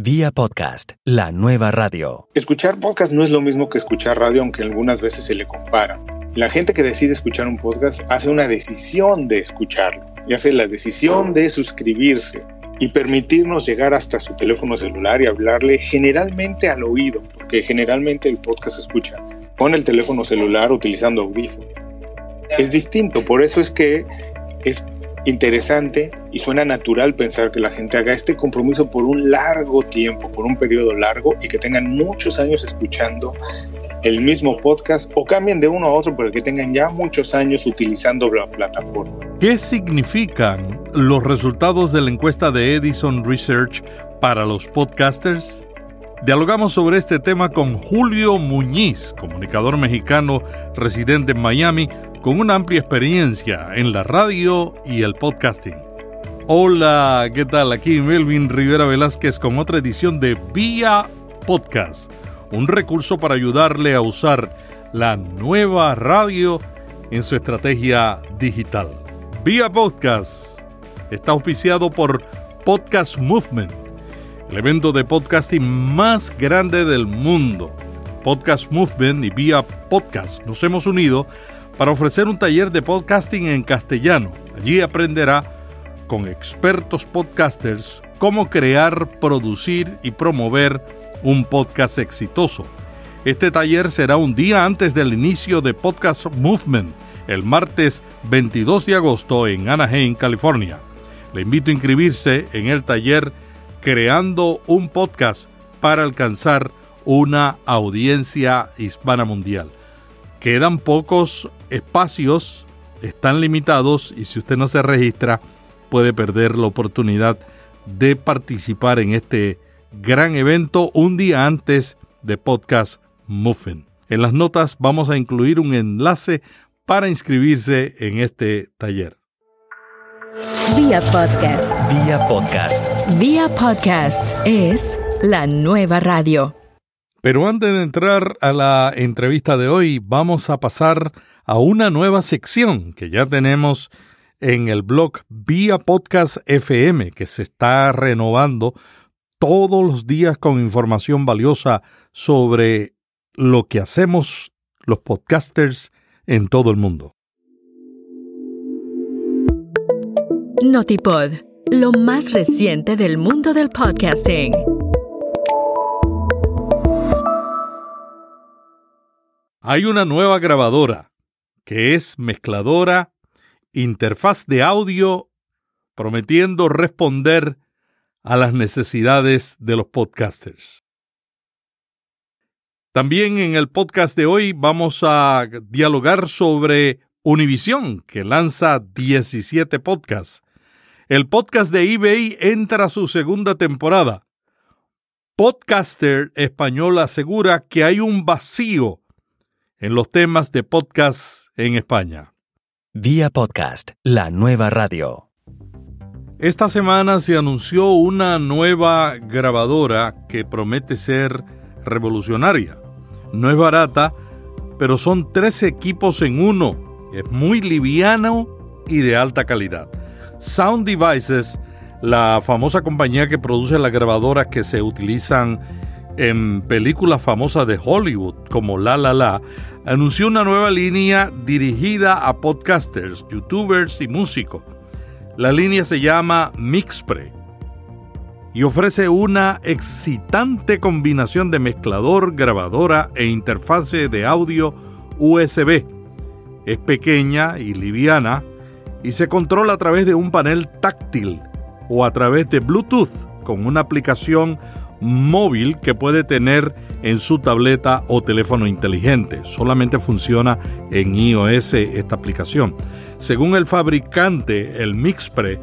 Vía podcast, la nueva radio. Escuchar podcast no es lo mismo que escuchar radio, aunque algunas veces se le compara. La gente que decide escuchar un podcast hace una decisión de escucharlo, y hace la decisión de suscribirse y permitirnos llegar hasta su teléfono celular y hablarle generalmente al oído, porque generalmente el podcast se escucha con el teléfono celular utilizando audífono. Es distinto, por eso es que es interesante y suena natural pensar que la gente haga este compromiso por un largo tiempo, por un periodo largo y que tengan muchos años escuchando el mismo podcast o cambien de uno a otro, pero que tengan ya muchos años utilizando la plataforma. ¿Qué significan los resultados de la encuesta de Edison Research para los podcasters? Dialogamos sobre este tema con Julio Muñiz, comunicador mexicano residente en Miami, con una amplia experiencia en la radio y el podcasting. Hola, ¿qué tal? Aquí Melvin Rivera Velázquez con otra edición de Vía Podcast, un recurso para ayudarle a usar la nueva radio en su estrategia digital. Vía Podcast está auspiciado por Podcast Movement el evento de podcasting más grande del mundo. Podcast Movement y vía podcast nos hemos unido para ofrecer un taller de podcasting en castellano. Allí aprenderá con expertos podcasters cómo crear, producir y promover un podcast exitoso. Este taller será un día antes del inicio de Podcast Movement, el martes 22 de agosto en Anaheim, California. Le invito a inscribirse en el taller creando un podcast para alcanzar una audiencia hispana mundial. Quedan pocos espacios, están limitados y si usted no se registra puede perder la oportunidad de participar en este gran evento un día antes de Podcast Muffin. En las notas vamos a incluir un enlace para inscribirse en este taller. Vía podcast. Vía podcast. Vía podcast es la nueva radio. Pero antes de entrar a la entrevista de hoy, vamos a pasar a una nueva sección que ya tenemos en el blog Vía Podcast FM, que se está renovando todos los días con información valiosa sobre lo que hacemos los podcasters en todo el mundo. Notipod, lo más reciente del mundo del podcasting. Hay una nueva grabadora que es mezcladora, interfaz de audio, prometiendo responder a las necesidades de los podcasters. También en el podcast de hoy vamos a dialogar sobre Univision, que lanza 17 podcasts el podcast de eBay entra a su segunda temporada. Podcaster español asegura que hay un vacío en los temas de podcast en España. Vía podcast, la nueva radio. Esta semana se anunció una nueva grabadora que promete ser revolucionaria. No es barata, pero son tres equipos en uno. Es muy liviano y de alta calidad. Sound Devices, la famosa compañía que produce las grabadoras que se utilizan en películas famosas de Hollywood como La La La, anunció una nueva línea dirigida a podcasters, youtubers y músicos. La línea se llama Mixpre y ofrece una excitante combinación de mezclador, grabadora e interfase de audio USB. Es pequeña y liviana, y se controla a través de un panel táctil o a través de Bluetooth con una aplicación móvil que puede tener en su tableta o teléfono inteligente. Solamente funciona en iOS esta aplicación. Según el fabricante, el Mixpre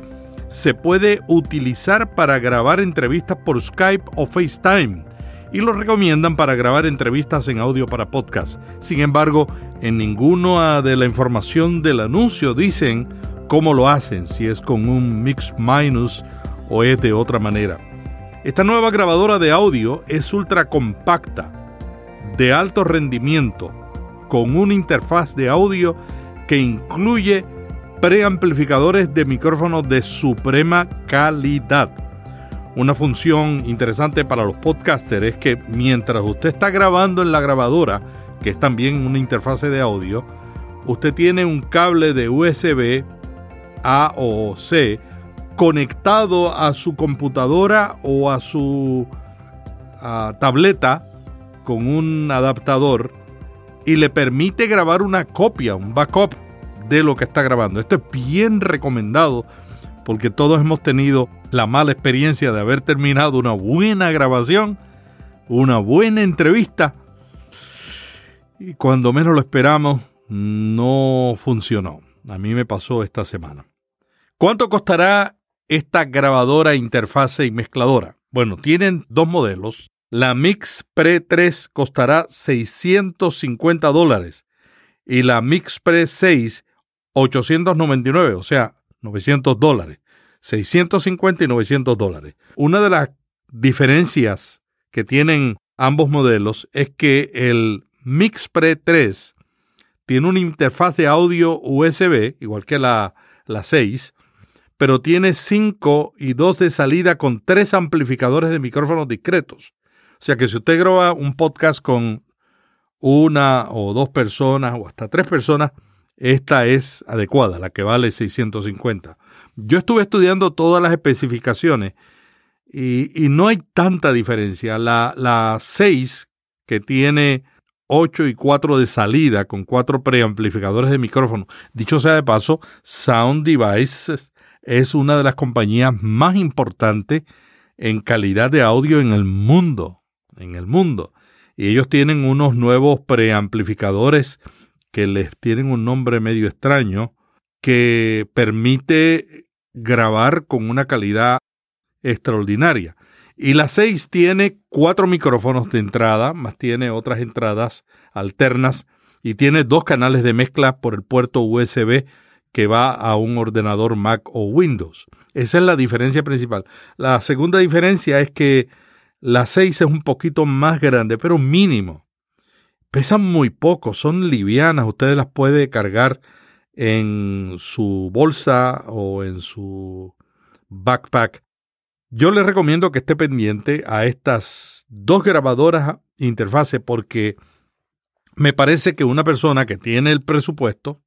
se puede utilizar para grabar entrevistas por Skype o FaceTime y lo recomiendan para grabar entrevistas en audio para podcast. Sin embargo, en ninguna de la información del anuncio dicen cómo lo hacen, si es con un mix minus o es de otra manera. Esta nueva grabadora de audio es ultra compacta, de alto rendimiento, con una interfaz de audio que incluye preamplificadores de micrófonos de suprema calidad, una función interesante para los podcasters es que mientras usted está grabando en la grabadora, que es también una interfase de audio, usted tiene un cable de USB A o C conectado a su computadora o a su tableta con un adaptador y le permite grabar una copia, un backup de lo que está grabando. Esto es bien recomendado porque todos hemos tenido la mala experiencia de haber terminado una buena grabación, una buena entrevista, y cuando menos lo esperamos, no funcionó. A mí me pasó esta semana. ¿Cuánto costará esta grabadora, interfase y mezcladora? Bueno, tienen dos modelos. La Mix Pre 3 costará 650 dólares y la Mix Pre 6 899, o sea, 900 dólares. 650 y 900 dólares. Una de las diferencias que tienen ambos modelos es que el MixPre 3 tiene una interfaz de audio USB, igual que la, la 6, pero tiene 5 y 2 de salida con tres amplificadores de micrófonos discretos. O sea que si usted graba un podcast con una o dos personas o hasta tres personas, esta es adecuada, la que vale 650. Yo estuve estudiando todas las especificaciones y, no hay tanta diferencia. La, la 6, que tiene 8 y 4 de salida con cuatro preamplificadores de micrófono. Dicho sea de paso, Sound Devices es una de las compañías más importantes en calidad de audio en el mundo, en el mundo. Y ellos tienen unos nuevos preamplificadores que les tienen un nombre medio extraño que permite grabar con una calidad extraordinaria. Y la 6 tiene cuatro micrófonos de entrada, más tiene otras entradas alternas y tiene dos canales de mezcla por el puerto USB que va a un ordenador Mac o Windows. Esa es la diferencia principal. La segunda diferencia es que la 6 es un poquito más grande, pero mínimo. Pesan muy poco, son livianas, ustedes las puede cargar en su bolsa o en su backpack. Yo le recomiendo que esté pendiente a estas dos grabadoras interfase porque me parece que una persona que tiene el presupuesto,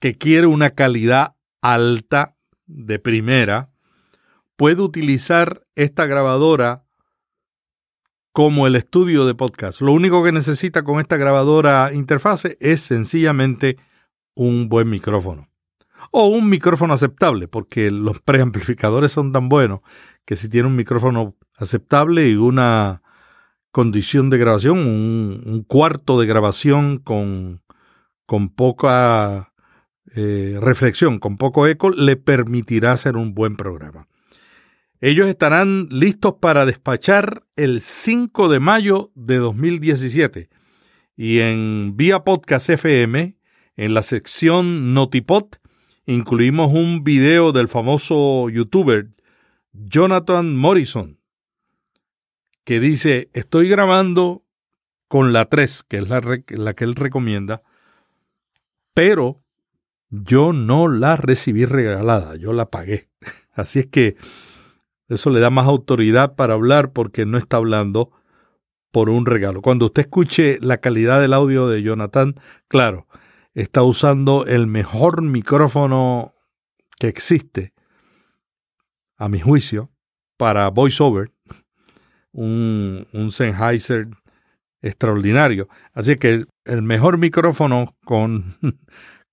que quiere una calidad alta de primera, puede utilizar esta grabadora como el estudio de podcast. Lo único que necesita con esta grabadora interfase es sencillamente un buen micrófono. O un micrófono aceptable, porque los preamplificadores son tan buenos que si tiene un micrófono aceptable y una condición de grabación, un, cuarto de grabación con, con poca eh, reflexión, con poco eco, le permitirá hacer un buen programa. Ellos estarán listos para despachar el 5 de mayo de 2017 y en Vía Podcast FM en la sección Notipot incluimos un video del famoso youtuber Jonathan Morrison que dice, estoy grabando con la 3, que es la que él recomienda, pero yo no la recibí regalada, yo la pagué. Así es que eso le da más autoridad para hablar porque no está hablando por un regalo. Cuando usted escuche la calidad del audio de Jonathan, claro, está usando el mejor micrófono que existe, a mi juicio, para voiceover, un, un Sennheiser extraordinario. Así que el mejor micrófono con,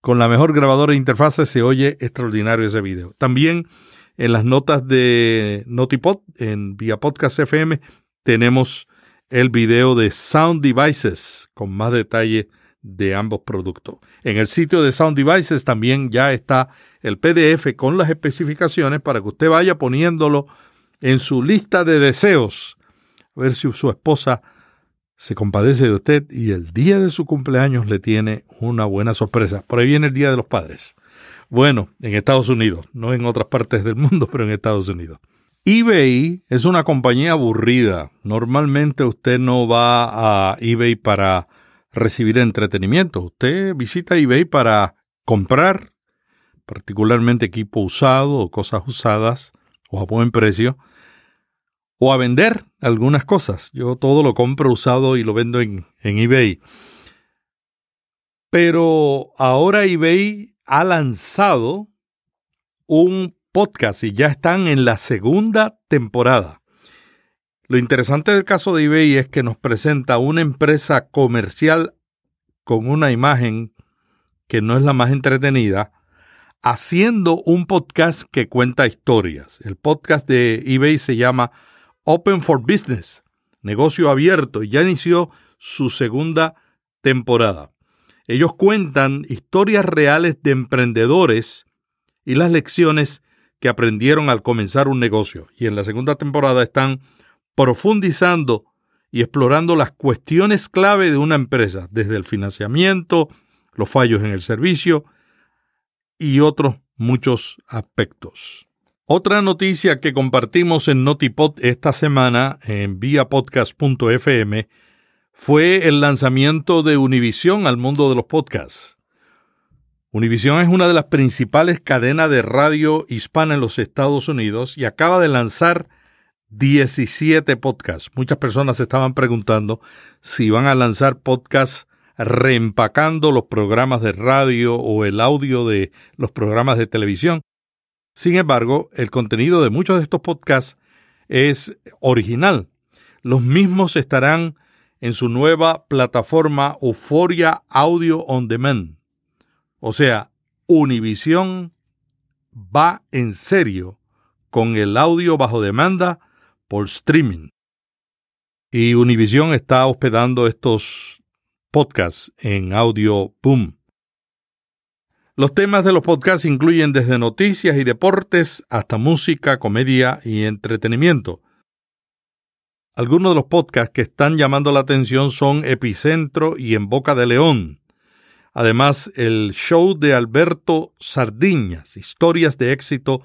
con la mejor grabadora de interfase se oye extraordinario ese video. También en las notas de Notipod, en vía podcast FM, tenemos el video de Sound Devices con más detalle de ambos productos. En el sitio de Sound Devices también ya está el PDF con las especificaciones para que usted vaya poniéndolo en su lista de deseos. A ver si su esposa se compadece de usted y el día de su cumpleaños le tiene una buena sorpresa. Por ahí viene el Día de los Padres. Bueno, en Estados Unidos, no en otras partes del mundo, pero en Estados Unidos. eBay es una compañía aburrida. Normalmente usted no va a eBay para recibir entretenimiento. Usted visita eBay para comprar particularmente equipo usado o cosas usadas o a buen precio, o a vender algunas cosas. Yo todo lo compro usado y lo vendo en, en eBay. Pero ahora eBay ha lanzado un podcast y ya están en la segunda temporada. Lo interesante del caso de eBay es que nos presenta una empresa comercial con una imagen que no es la más entretenida, haciendo un podcast que cuenta historias. El podcast de eBay se llama Open for Business, negocio abierto, y ya inició su segunda temporada. Ellos cuentan historias reales de emprendedores y las lecciones que aprendieron al comenzar un negocio. Y en la segunda temporada están profundizando y explorando las cuestiones clave de una empresa, desde el financiamiento, los fallos en el servicio y otros muchos aspectos. Otra noticia que compartimos en Notipod esta semana en viapodcast.fm fue el lanzamiento de Univision al mundo de los podcasts. Univision es una de las principales cadenas de radio hispana en los Estados Unidos y acaba de lanzar 17 podcasts. Muchas personas estaban preguntando si van a lanzar podcasts reempacando los programas de radio o el audio de los programas de televisión. Sin embargo, el contenido de muchos de estos podcasts es original. Los mismos estarán en su nueva plataforma Euphoria Audio On Demand. O sea, Univision va en serio con el audio bajo demanda por streaming. Y Univision está hospedando estos podcasts en Audio Boom. Los temas de los podcasts incluyen desde noticias y deportes hasta música, comedia y entretenimiento. Algunos de los podcasts que están llamando la atención son Epicentro y En Boca de León. Además, el show de Alberto Sardiñas, historias de éxito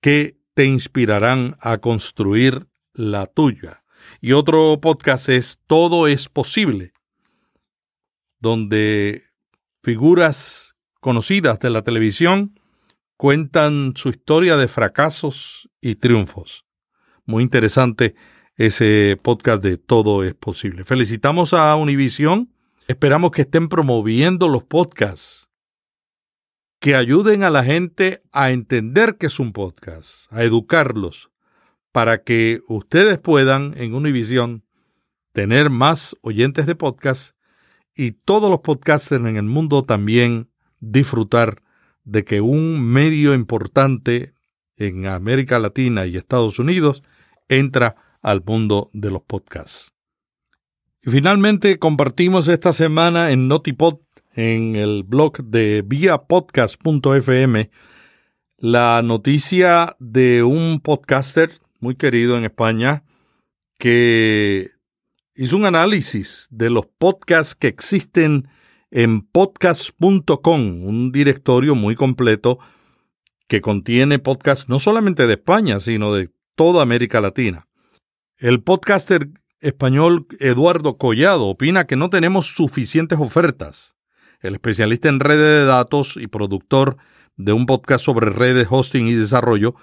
que te inspirarán a construir la tuya. Y otro podcast es Todo es posible, donde figuras conocidas de la televisión cuentan su historia de fracasos y triunfos. Muy interesante ese podcast de Todo es posible. Felicitamos a Univision. Esperamos que estén promoviendo los podcasts que ayuden a la gente a entender que es un podcast, a educarlos, para que ustedes puedan en Univision tener más oyentes de podcast y todos los podcasters en el mundo también disfrutar de que un medio importante en América Latina y Estados Unidos entra al mundo de los podcasts. Y finalmente compartimos esta semana en Notipod en el blog de viapodcast.fm la noticia de un podcaster muy querido en España que hizo un análisis de los podcasts que existen en podcast.com, un directorio muy completo que contiene podcasts no solamente de España, sino de toda América Latina. El podcaster español Eduardo Collado opina que no tenemos suficientes ofertas el especialista en redes de datos y productor de un podcast sobre redes, hosting y desarrollo,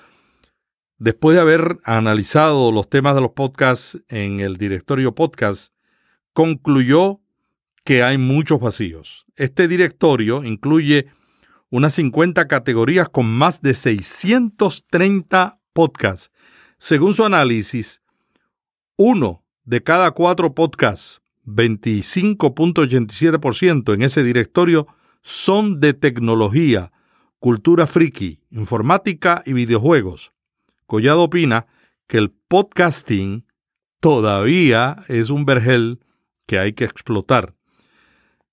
después de haber analizado los temas de los podcasts en el directorio podcast, concluyó que hay muchos vacíos. Este directorio incluye unas 50 categorías con más de 630 podcasts. Según su análisis, uno de cada cuatro podcasts 25.87% en ese directorio son de tecnología, cultura friki, informática y videojuegos. Collado opina que el podcasting todavía es un vergel que hay que explotar.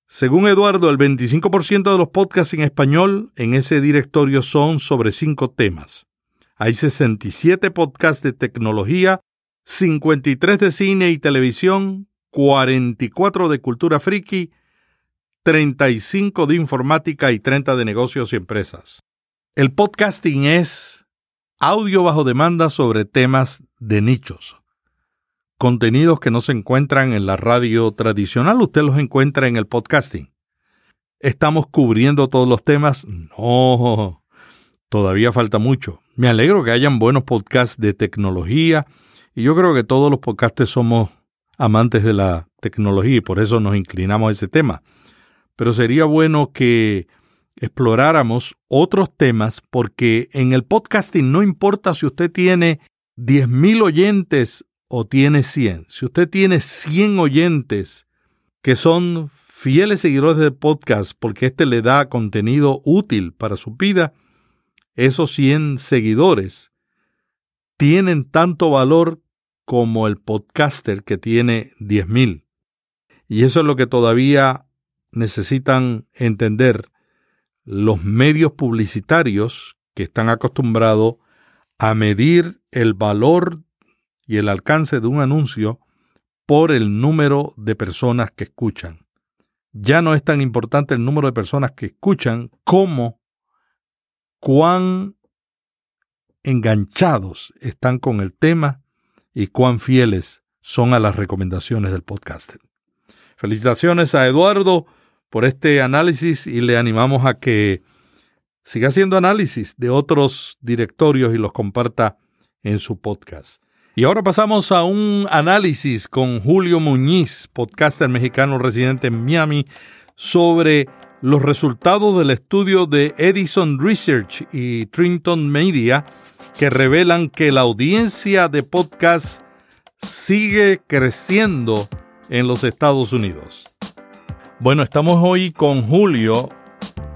Según Eduardo, el 25% de los podcasts en español en ese directorio son sobre cinco temas. Hay 67 podcasts de tecnología, 53 de cine y televisión, 44 de cultura friki, 35 de informática y 30 de negocios y empresas. El podcasting es audio bajo demanda sobre temas de nichos. Contenidos que no se encuentran en la radio tradicional, usted los encuentra en el podcasting. ¿Estamos cubriendo todos los temas? No, todavía falta mucho. Me alegro que hayan buenos podcasts de tecnología Y yo creo que todos los podcasters somos amantes de la tecnología y por eso nos inclinamos a ese tema. Pero sería bueno que exploráramos otros temas porque en el podcasting no importa si usted tiene 10.000 oyentes o tiene 100. Si usted tiene 100 oyentes que son fieles seguidores del podcast porque éste le da contenido útil para su vida, esos 100 seguidores tienen tanto valor como el podcaster que tiene 10.000. Y eso es lo que todavía necesitan entender los medios publicitarios que están acostumbrados a medir el valor y el alcance de un anuncio por el número de personas que escuchan. Ya no es tan importante el número de personas que escuchan como cuán enganchados están con el tema y cuán fieles son a las recomendaciones del podcaster. Felicitaciones a Eduardo por este análisis y le animamos a que siga haciendo análisis de otros directorios y los comparta en su podcast. Y ahora pasamos a un análisis con Julio Muñiz, podcaster mexicano residente en Miami, sobre los resultados del estudio de Edison Research y Trinton Media que revelan que la audiencia de podcast sigue creciendo en los Estados Unidos. Bueno, estamos hoy con Julio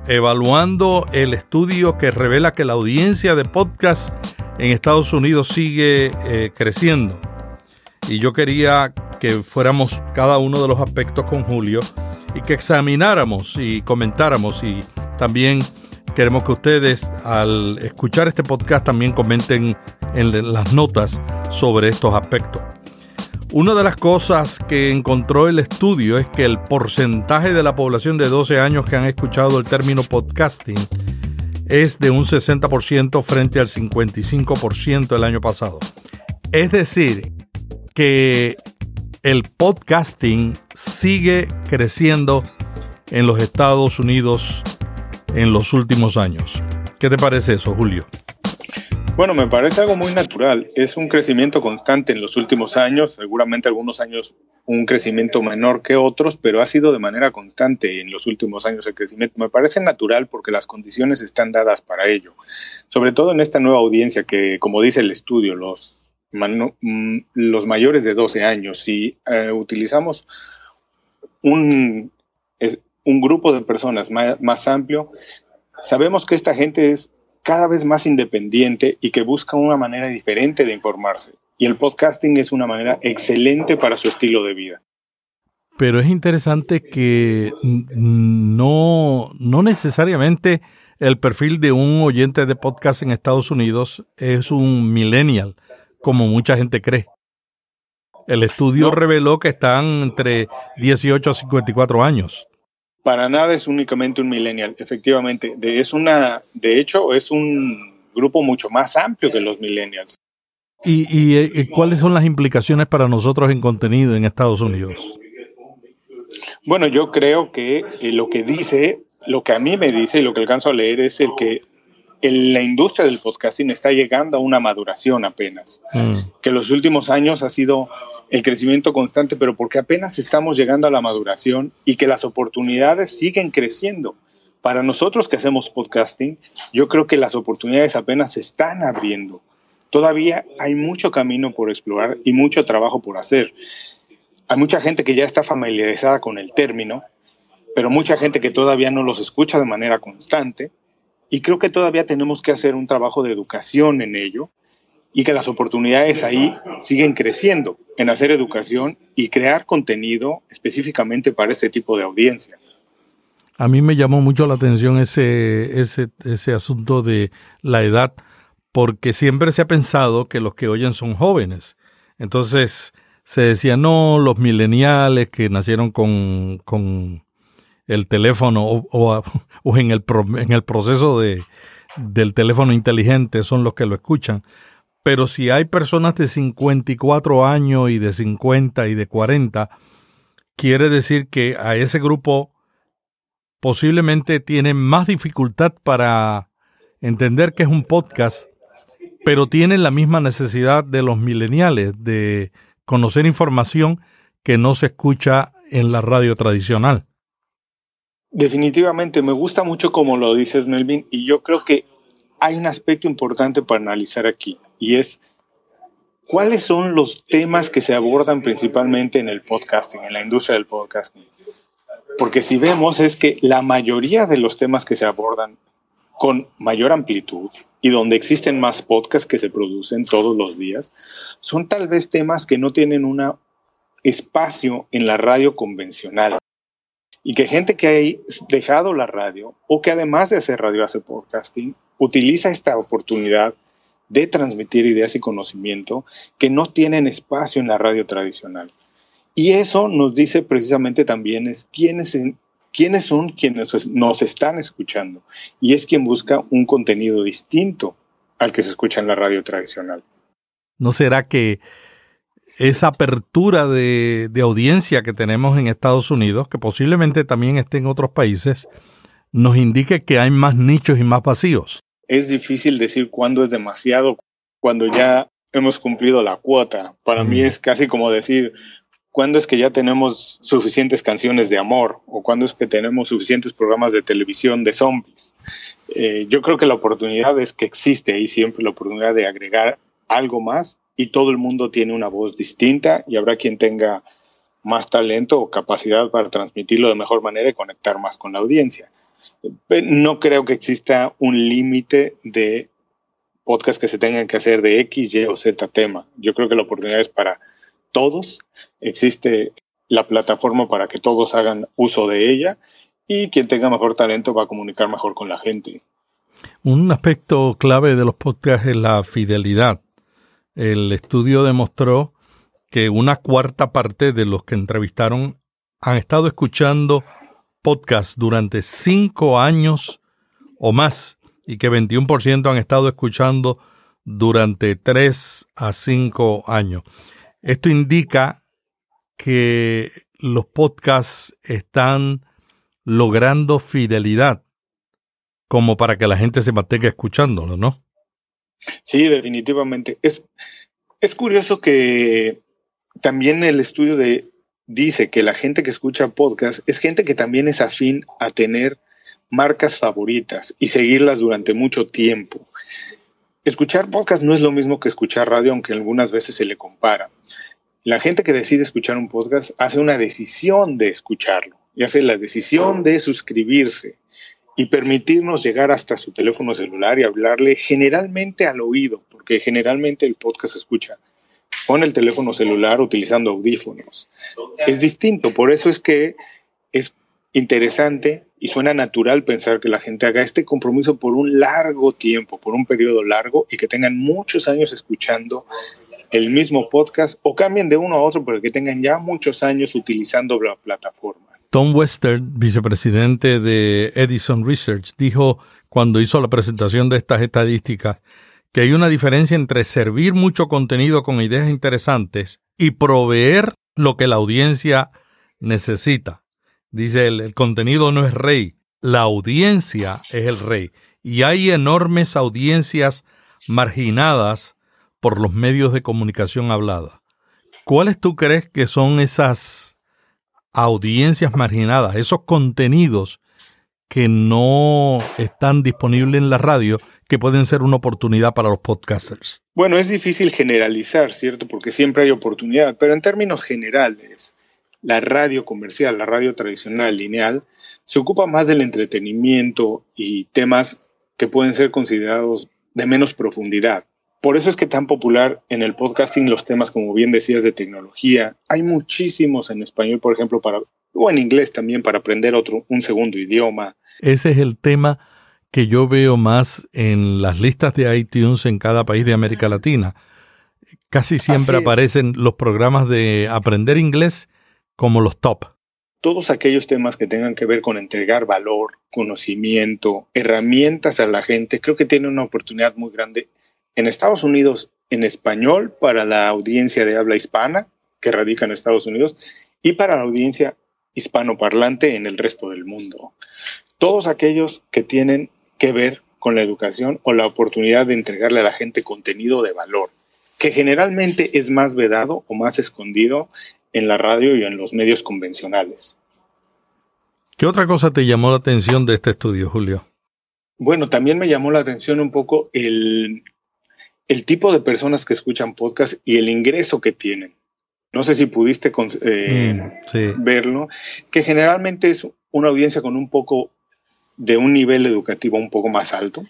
evaluando el estudio que revela que la audiencia de podcast en Estados Unidos sigue eh, creciendo. Y yo quería que fuéramos cada uno de los aspectos con Julio y que examináramos y comentáramos y también queremos que ustedes al escuchar este podcast también comenten en las notas sobre estos aspectos. Una de las cosas que encontró el estudio es que el porcentaje de la población de 12 años que han escuchado el término podcasting es de un 60% frente al 55% el año pasado. Es decir, que el podcasting sigue creciendo en los Estados Unidos en los últimos años. ¿Qué te parece eso, Julio? Bueno, me parece algo muy natural. Es un crecimiento constante en los últimos años, seguramente algunos años un crecimiento menor que otros, pero ha sido de manera constante en los últimos años el crecimiento. Me parece natural porque las condiciones están dadas para ello, sobre todo en esta nueva audiencia que, como dice el estudio, los, mm, los mayores de 12 años, si eh, utilizamos un, un grupo de personas más amplio, sabemos que esta gente es cada vez más independiente y que busca una manera diferente de informarse. Y el podcasting es una manera excelente para su estilo de vida. Pero es interesante que no, no necesariamente el perfil de un oyente de podcast en Estados Unidos es un millennial, como mucha gente cree. El estudio reveló que están entre 18 a 54 años. Para nada es únicamente un millennial, efectivamente. De, es una, de hecho, es un grupo mucho más amplio que los millennials. ¿Y, y, eh, cuáles son las implicaciones para nosotros en contenido en Estados Unidos? Bueno, yo creo que eh, lo que dice, lo que a mí me dice y lo que alcanzo a leer es el que la industria del podcasting está llegando a una maduración apenas. Mm. Que los últimos años ha sido el crecimiento constante, pero porque apenas estamos llegando a la maduración y que las oportunidades siguen creciendo. Para nosotros que hacemos podcasting, yo creo que las oportunidades apenas se están abriendo. Todavía hay mucho camino por explorar y mucho trabajo por hacer. Hay mucha gente que ya está familiarizada con el término, pero mucha gente que todavía no los escucha de manera constante. Y creo que todavía tenemos que hacer un trabajo de educación en ello y que las oportunidades ahí siguen creciendo en hacer educación y crear contenido específicamente para este tipo de audiencia. A mí me llamó mucho la atención ese, ese, ese asunto de la edad, porque siempre se ha pensado que los que oyen son jóvenes. Entonces se decía, no, los mileniales que nacieron con, con el teléfono o, o, o en, el, en el proceso de, del teléfono inteligente son los que lo escuchan. Pero si hay personas de 54 años y de 50 y de 40, quiere decir que a ese grupo posiblemente tiene más dificultad para entender que es un podcast pero tienen la misma necesidad de los mileniales de conocer información que no se escucha en la radio tradicional. Definitivamente, me gusta mucho como lo dices, Melvin, y yo creo que hay un aspecto importante para analizar aquí, y es cuáles son los temas que se abordan principalmente en el podcasting, en la industria del podcasting. Porque si vemos es que la mayoría de los temas que se abordan con mayor amplitud y donde existen más podcasts que se producen todos los días, son tal vez temas que no tienen un espacio en la radio convencional y que gente que ha dejado la radio o que además de hacer radio hace podcasting, utiliza esta oportunidad de transmitir ideas y conocimiento que no tienen espacio en la radio tradicional. Y eso nos dice precisamente también es quiénes, quiénes son quienes nos están escuchando. Y es quien busca un contenido distinto al que se escucha en la radio tradicional. ¿No será que esa apertura de, de, audiencia que tenemos en Estados Unidos, que posiblemente también esté en otros países, nos indique que hay más nichos y más vacíos. Es difícil decir cuándo es demasiado, cuando ya hemos cumplido la cuota. Para mí es casi como decir, ¿cuándo es que ya tenemos suficientes canciones de amor? ¿O cuándo es que tenemos suficientes programas de televisión de zombies? Eh, yo creo que la oportunidad es que existe ahí siempre la oportunidad de agregar algo más y todo el mundo tiene una voz distinta y habrá quien tenga más talento o capacidad para transmitirlo de mejor manera y conectar más con la audiencia. No creo que exista un límite de podcast que se tengan que hacer de X, Y o Z tema. Yo creo que la oportunidad es para todos. Existe la plataforma para que todos hagan uso de ella y quien tenga mejor talento va a comunicar mejor con la gente. Un aspecto clave de los podcasts es la fidelidad. El estudio demostró que una cuarta parte de los que entrevistaron han estado escuchando podcasts durante cinco años o más y que 21% han estado escuchando durante tres a cinco años. Esto indica que los podcasts están logrando fidelidad como para que la gente se mantenga escuchándolo, ¿no? Sí, definitivamente. Es, es curioso que también el estudio de, dice que la gente que escucha podcast es gente que también es afín a tener marcas favoritas y seguirlas durante mucho tiempo. Escuchar podcast no es lo mismo que escuchar radio, aunque algunas veces se le compara. La gente que decide escuchar un podcast hace una decisión de escucharlo y hace la decisión de suscribirse y permitirnos llegar hasta su teléfono celular y hablarle generalmente al oído, porque generalmente el podcast se escucha con el teléfono celular utilizando audífonos. Es distinto, por eso es que es interesante y suena natural pensar que la gente haga este compromiso por un largo tiempo, por un periodo largo y que tengan muchos años escuchando el mismo podcast o cambien de uno a otro, pero que tengan ya muchos años utilizando la plataforma. Tom Western, vicepresidente de Edison Research, dijo cuando hizo la presentación de estas estadísticas que hay una diferencia entre servir mucho contenido con ideas interesantes y proveer lo que la audiencia necesita. Dice él, el contenido no es rey, la audiencia es el rey. Y hay enormes audiencias marginadas por los medios de comunicación hablada. ¿Cuáles tú crees que son esas audiencias marginadas, esos contenidos que no están disponibles en la radio que pueden ser una oportunidad para los podcasters? Bueno, es difícil generalizar, ¿cierto? Porque siempre hay oportunidad, pero en términos generales, la radio comercial, la radio tradicional, lineal, se ocupa más del entretenimiento y temas que pueden ser considerados de menos profundidad. Por eso es que tan popular en el podcasting los temas, como bien decías, de tecnología. Hay muchísimos en español, por ejemplo, para, o en inglés también, para aprender otro, un segundo idioma. Ese es el tema que yo veo más en las listas de iTunes en cada país de América Latina. Casi siempre aparecen los programas de aprender inglés como los top. Todos aquellos temas que tengan que ver con entregar valor, conocimiento, herramientas a la gente, creo que tienen una oportunidad muy grande en Estados Unidos en español para la audiencia de habla hispana que radica en Estados Unidos y para la audiencia hispanoparlante en el resto del mundo. Todos aquellos que tienen que ver con la educación o la oportunidad de entregarle a la gente contenido de valor, que generalmente es más vedado o más escondido en la radio y en los medios convencionales. ¿Qué otra cosa te llamó la atención de este estudio, Julio? Bueno, también me llamó la atención un poco el, el tipo de personas que escuchan podcast y el ingreso que tienen. No sé si pudiste eh, mm, verlo, que generalmente es una audiencia con un poco de un nivel educativo un poco más alto.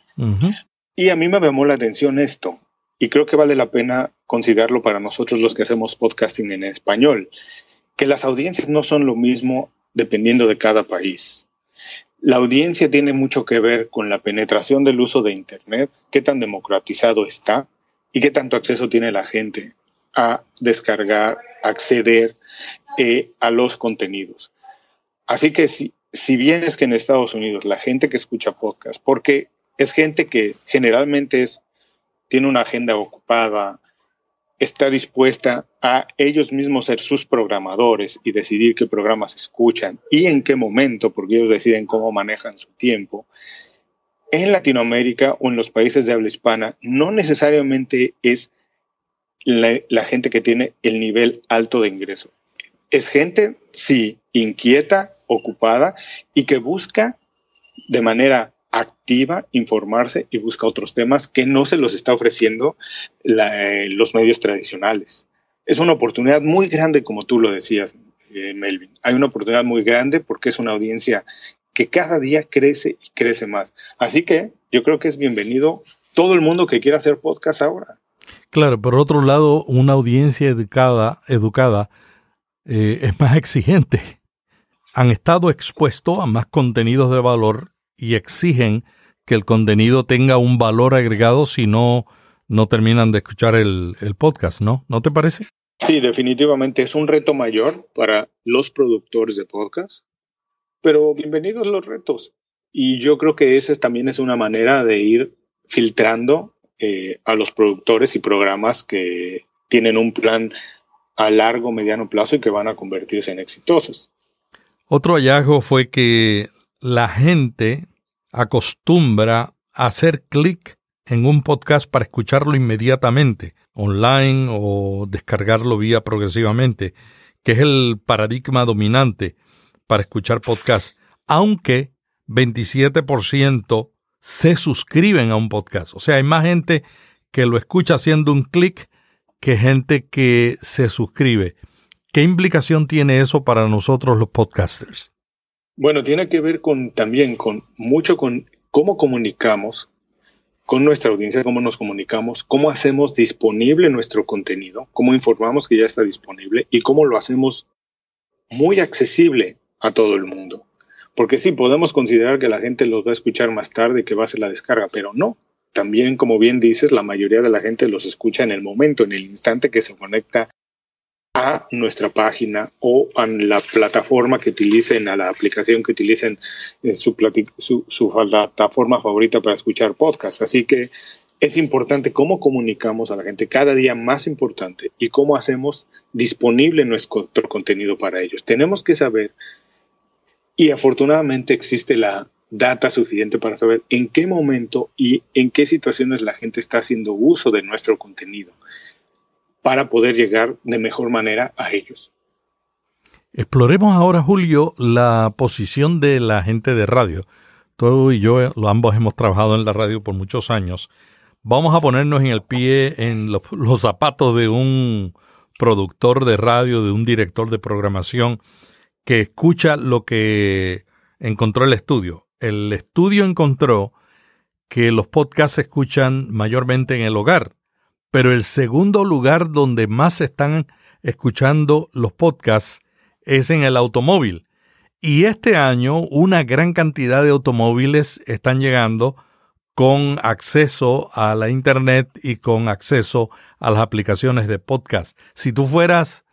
Y a mí me llamó la atención esto, y creo que vale la pena considerarlo para nosotros los que hacemos podcasting en español, que las audiencias no son lo mismo dependiendo de cada país. La audiencia tiene mucho que ver con la penetración del uso de Internet, qué tan democratizado está y qué tanto acceso tiene la gente a descargar, acceder eh, a los contenidos. Así que si, si bien es que en Estados Unidos la gente que escucha podcast, porque es gente que generalmente es, tiene una agenda ocupada, está dispuesta a ellos mismos ser sus programadores y decidir qué programas escuchan y en qué momento, porque ellos deciden cómo manejan su tiempo. En Latinoamérica o en los países de habla hispana no necesariamente es la, la gente que tiene el nivel alto de ingreso. Es gente, sí, inquieta, ocupada y que busca de manera activa informarse y busca otros temas que no se los está ofreciendo eh, los medios tradicionales. Es una oportunidad muy grande, como tú lo decías, eh, Melvin. Hay una oportunidad muy grande porque es una audiencia que cada día crece y crece más. Así que yo creo que es bienvenido todo el mundo que quiera hacer podcast ahora. Claro, por otro lado, una audiencia educada, educada eh, es más exigente. Han estado expuestos a más contenidos de valor y exigen que el contenido tenga un valor agregado si no, no terminan de escuchar el, el podcast, ¿no? ¿No te parece? Sí, definitivamente es un reto mayor para los productores de podcast, pero bienvenidos los retos. Y yo creo que esa también es una manera de ir filtrando eh, a los productores y programas que tienen un plan a largo, mediano plazo y que van a convertirse en exitosos. Otro hallazgo fue que la gente acostumbra a hacer clic en un podcast para escucharlo inmediatamente, online o descargarlo vía progresivamente, que es el paradigma dominante para escuchar podcast, aunque 27% se suscriben a un podcast. O sea, hay más gente que lo escucha haciendo un clic que gente que se suscribe. ¿Qué implicación tiene eso para nosotros los podcasters? Bueno, tiene que ver con también con mucho con cómo comunicamos con nuestra audiencia, cómo nos comunicamos, cómo hacemos disponible nuestro contenido, cómo informamos que ya está disponible y cómo lo hacemos muy accesible a todo el mundo. Porque sí, podemos considerar que la gente los va a escuchar más tarde que va a hacer la descarga, pero no. También, como bien dices, la mayoría de la gente los escucha en el momento, en el instante que se conecta a nuestra página o a la plataforma que utilicen, a la aplicación que utilicen en su, su, plataforma favorita para escuchar podcast. Así que es importante cómo comunicamos a la gente, cada día más importante, y cómo hacemos disponible nuestro contenido para ellos. Tenemos que saber, y afortunadamente existe la data suficiente para saber en qué momento y en qué situaciones la gente está haciendo uso de nuestro contenido para poder llegar de mejor manera a ellos. Exploremos ahora, Julio, la posición de la gente de radio. Tú y yo, ambos hemos trabajado en la radio por muchos años. Vamos a ponernos en el pie, en los, los zapatos de un productor de radio, de un director de programación que escucha lo que encontró el estudio. El estudio encontró que los podcasts se escuchan mayormente en el hogar, pero el segundo lugar donde más se están escuchando los podcasts es en el automóvil. Y este año una gran cantidad de automóviles están llegando con acceso a la Internet y con acceso a las aplicaciones de podcast. Si tú fueras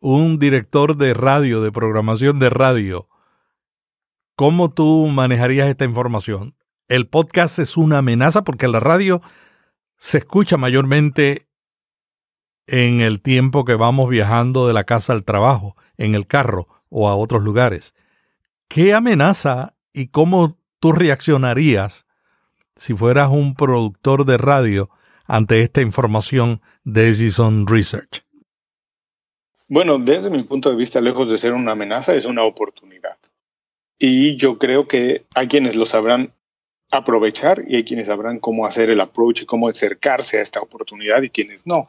un director de radio, de programación de radio, ¿cómo tú manejarías esta información? El podcast es una amenaza porque la radio se escucha mayormente en el tiempo que vamos viajando de la casa al trabajo, en el carro o a otros lugares. ¿Qué amenaza y cómo tú reaccionarías si fueras un productor de radio ante esta información de Edison Research? Bueno, desde mi punto de vista, lejos de ser una amenaza, es una oportunidad. Y yo creo que hay quienes lo sabrán aprovechar y hay quienes sabrán cómo hacer el approach y cómo acercarse a esta oportunidad y quienes no.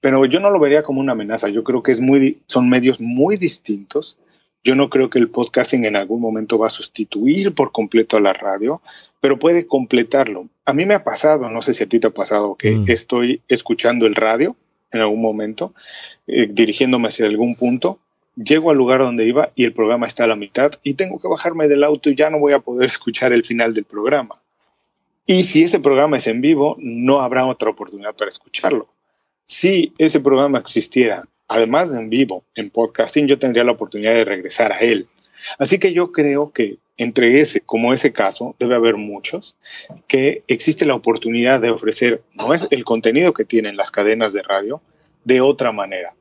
Pero yo no lo vería como una amenaza. Yo creo que es muy, son medios muy distintos. Yo no creo que el podcasting en algún momento va a sustituir por completo a la radio, pero puede completarlo. A mí me ha pasado, no sé si a ti te ha pasado, que mm. estoy escuchando el radio en algún momento, eh, dirigiéndome hacia algún punto, llego al lugar donde iba y el programa está a la mitad y tengo que bajarme del auto y ya no voy a poder escuchar el final del programa. Y si ese programa es en vivo, no habrá otra oportunidad para escucharlo. Si ese programa existiera, además de en vivo, en podcasting, yo tendría la oportunidad de regresar a él. Así que yo creo que entre ese, como ese caso, debe haber muchos, que existe la oportunidad de ofrecer, no es el contenido que tienen las cadenas de radio, de otra manera.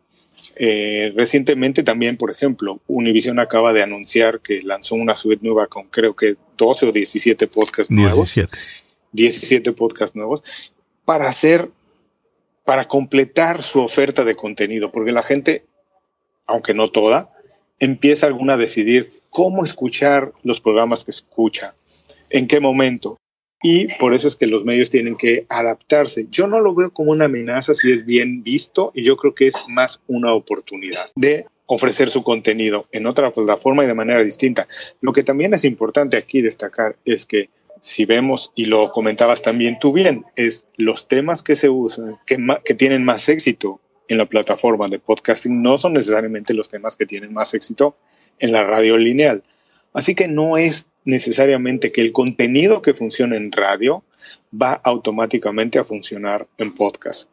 Eh, recientemente también, por ejemplo, Univision acaba de anunciar que lanzó una suite nueva con creo que 12 o 17 podcasts nuevos. 17. 17 podcasts nuevos para hacer, para completar su oferta de contenido, porque la gente, aunque no toda, empieza alguna a decidir cómo escuchar los programas que escucha, en qué momento. Y por eso es que los medios tienen que adaptarse. Yo no lo veo como una amenaza si es bien visto y yo creo que es más una oportunidad de ofrecer su contenido en otra plataforma y de manera distinta. Lo que también es importante aquí destacar es que si vemos, y lo comentabas también tú bien, es los temas que se usan, que, que tienen más éxito en la plataforma de podcasting, no son necesariamente los temas que tienen más éxito en la radio lineal. Así que no es necesariamente que el contenido que funciona en radio va automáticamente a funcionar en podcast.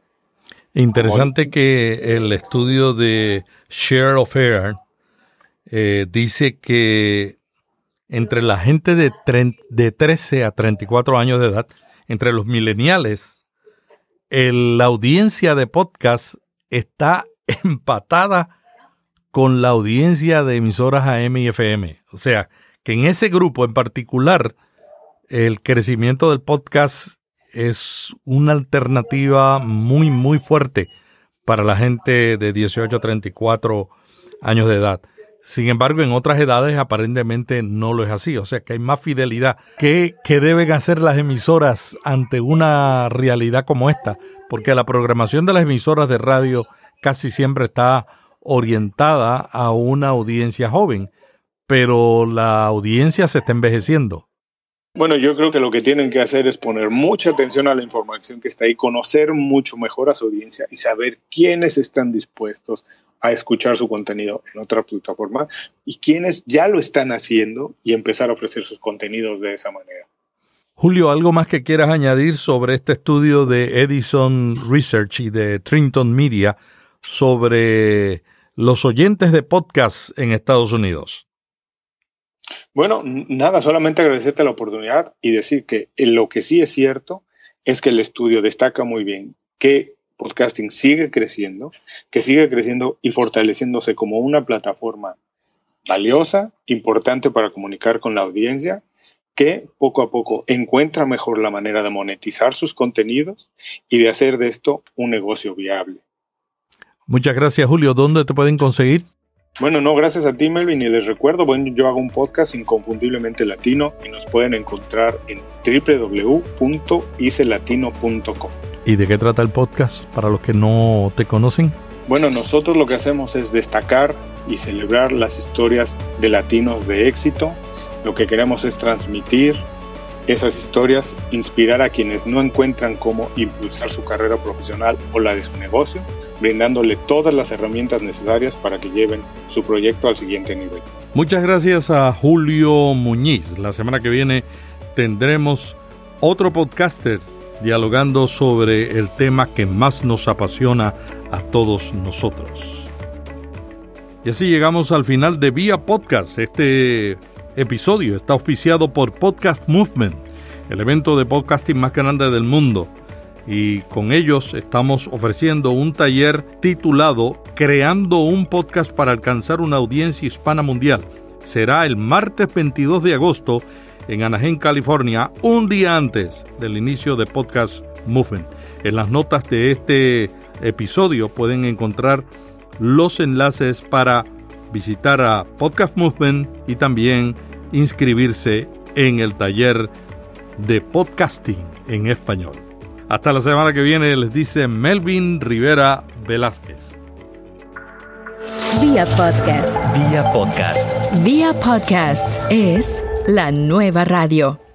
Interesante que el estudio de Share of Air eh, dice que entre la gente de, de 13 a 34 años de edad, entre los mileniales, la audiencia de podcast está empatada con la audiencia de emisoras AM y FM. O sea, que en ese grupo en particular, el crecimiento del podcast es una alternativa muy, muy fuerte para la gente de 18 a 34 años de edad. Sin embargo, en otras edades aparentemente no lo es así, o sea que hay más fidelidad. ¿Qué, ¿Qué, deben hacer las emisoras ante una realidad como esta? Porque la programación de las emisoras de radio casi siempre está orientada a una audiencia joven, pero la audiencia se está envejeciendo. Bueno, yo creo que lo que tienen que hacer es poner mucha atención a la información que está ahí, conocer mucho mejor a su audiencia y saber quiénes están dispuestos a escuchar su contenido en otra plataforma y quiénes ya lo están haciendo y empezar a ofrecer sus contenidos de esa manera. Julio, ¿algo más que quieras añadir sobre este estudio de Edison Research y de Trinton Media sobre los oyentes de podcast en Estados Unidos? Bueno, nada, solamente agradecerte la oportunidad y decir que lo que sí es cierto es que el estudio destaca muy bien que podcasting sigue creciendo, que sigue creciendo y fortaleciéndose como una plataforma valiosa, importante para comunicar con la audiencia, que poco a poco encuentra mejor la manera de monetizar sus contenidos y de hacer de esto un negocio viable. Muchas gracias, Julio. ¿Dónde te pueden conseguir? Bueno, no, gracias a ti, Melvin. Y les recuerdo, bueno, yo hago un podcast inconfundiblemente latino y nos pueden encontrar en www.icelatino.com. ¿Y de qué trata el podcast para los que no te conocen? Bueno, nosotros lo que hacemos es destacar y celebrar las historias de latinos de éxito. Lo que queremos es transmitir esas historias, inspirar a quienes no encuentran cómo impulsar su carrera profesional o la de su negocio brindándole todas las herramientas necesarias para que lleven su proyecto al siguiente nivel. Muchas gracias a Julio Muñiz. La semana que viene tendremos otro podcaster dialogando sobre el tema que más nos apasiona a todos nosotros. Y así llegamos al final de Vía Podcast. Este episodio está auspiciado por Podcast Movement, el evento de podcasting más grande del mundo y con ellos estamos ofreciendo un taller titulado Creando un podcast para alcanzar una audiencia hispana mundial. Será el martes 22 de agosto en Anaheim, California, un día antes del inicio de Podcast Movement. En las notas de este episodio pueden encontrar los enlaces para visitar a Podcast Movement y también inscribirse en el taller de podcasting en español. Hasta la semana que viene les dice Melvin Rivera Velázquez. Vía podcast. Vía podcast. Vía podcast es la nueva radio.